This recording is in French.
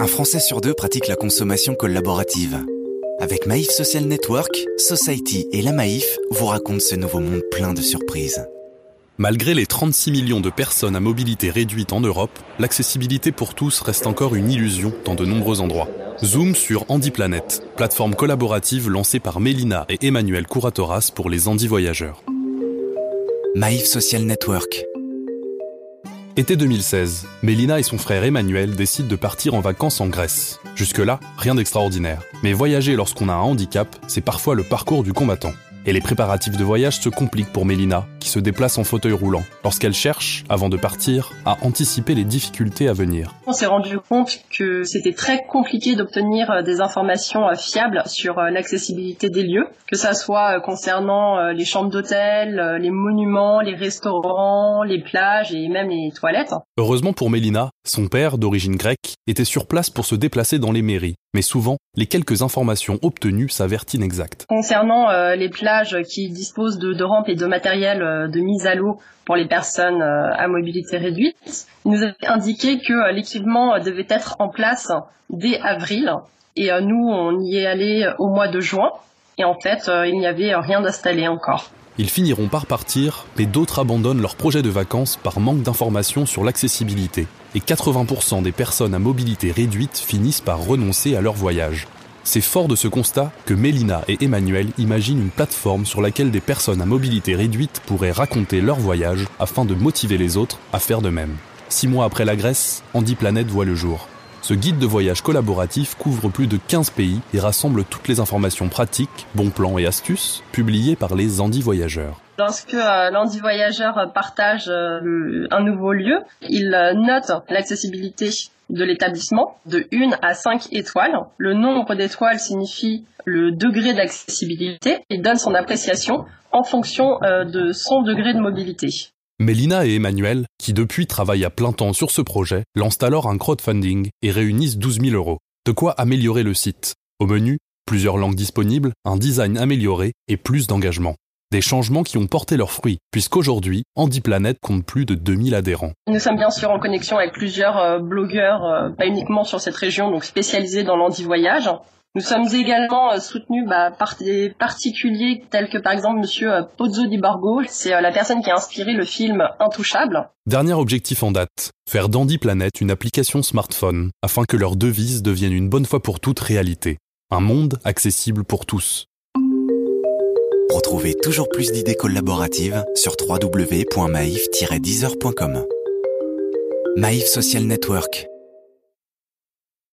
Un Français sur deux pratique la consommation collaborative. Avec Maïf Social Network, Society et la Maïf vous racontent ce nouveau monde plein de surprises. Malgré les 36 millions de personnes à mobilité réduite en Europe, l'accessibilité pour tous reste encore une illusion dans de nombreux endroits. Zoom sur HandiPlanet, plateforme collaborative lancée par Mélina et Emmanuel Couratoras pour les handi voyageurs. Maïf Social Network. Été 2016, Mélina et son frère Emmanuel décident de partir en vacances en Grèce. Jusque-là, rien d'extraordinaire. Mais voyager lorsqu'on a un handicap, c'est parfois le parcours du combattant. Et les préparatifs de voyage se compliquent pour Mélina, qui se déplace en fauteuil roulant, lorsqu'elle cherche, avant de partir, à anticiper les difficultés à venir. On s'est rendu compte que c'était très compliqué d'obtenir euh, des informations euh, fiables sur euh, l'accessibilité des lieux, que ça soit concernant les chambres d'hôtel, les monuments, les restaurants, les plages et même les toilettes. Heureusement pour Mélina, son père, d'origine grecque, était sur place pour se déplacer dans les mairies, mais souvent, les quelques informations obtenues s'avèrent inexactes. Concernant les plages qui disposent de, de rampes et de matériel de mise à l'eau pour les personnes euh, à mobilité réduite. Il nous a indiqué que euh, l'équipement devait être en place dès avril et nous, on y est allé au mois de juin et en fait, il n'y avait rien d'installé encore. Ils finiront par partir, mais d'autres abandonnent leur projet de vacances par manque d'informations sur l'accessibilité. Et 80% des personnes à mobilité réduite finissent par renoncer à leur voyage. C'est fort de ce constat que Mélina et Emmanuel imaginent une plateforme sur laquelle des personnes à mobilité réduite pourraient raconter leur voyage afin de motiver les autres à faire de même. Six mois après la Grèce, Andy Planet voit le jour. Ce guide de voyage collaboratif couvre plus de 15 pays et rassemble toutes les informations pratiques, bons plans et astuces publiées par les Andy Voyageurs. Lorsque euh, Voyageur partage euh, un nouveau lieu, il euh, note l'accessibilité de l'établissement de 1 à 5 étoiles. Le nombre d'étoiles signifie le degré d'accessibilité et donne son appréciation en fonction euh, de son degré de mobilité. Mélina et Emmanuel, qui depuis travaillent à plein temps sur ce projet, lancent alors un crowdfunding et réunissent 12 000 euros. De quoi améliorer le site. Au menu, plusieurs langues disponibles, un design amélioré et plus d'engagement. Des changements qui ont porté leurs fruits, puisqu'aujourd'hui, HandiPlanet compte plus de 2000 adhérents. Nous sommes bien sûr en connexion avec plusieurs euh, blogueurs, euh, pas uniquement sur cette région, donc spécialisés dans l'handi-voyage. Nous sommes également euh, soutenus bah, par des particuliers tels que par exemple Monsieur Pozzo di Borgo, c'est la personne qui a inspiré le film Intouchable. Dernier objectif en date, faire d'HandiPlanet une application smartphone afin que leur devise devienne une bonne fois pour toutes réalité. Un monde accessible pour tous. Retrouvez toujours plus d'idées collaboratives sur www.maif-deezer.com. Maïf Social Network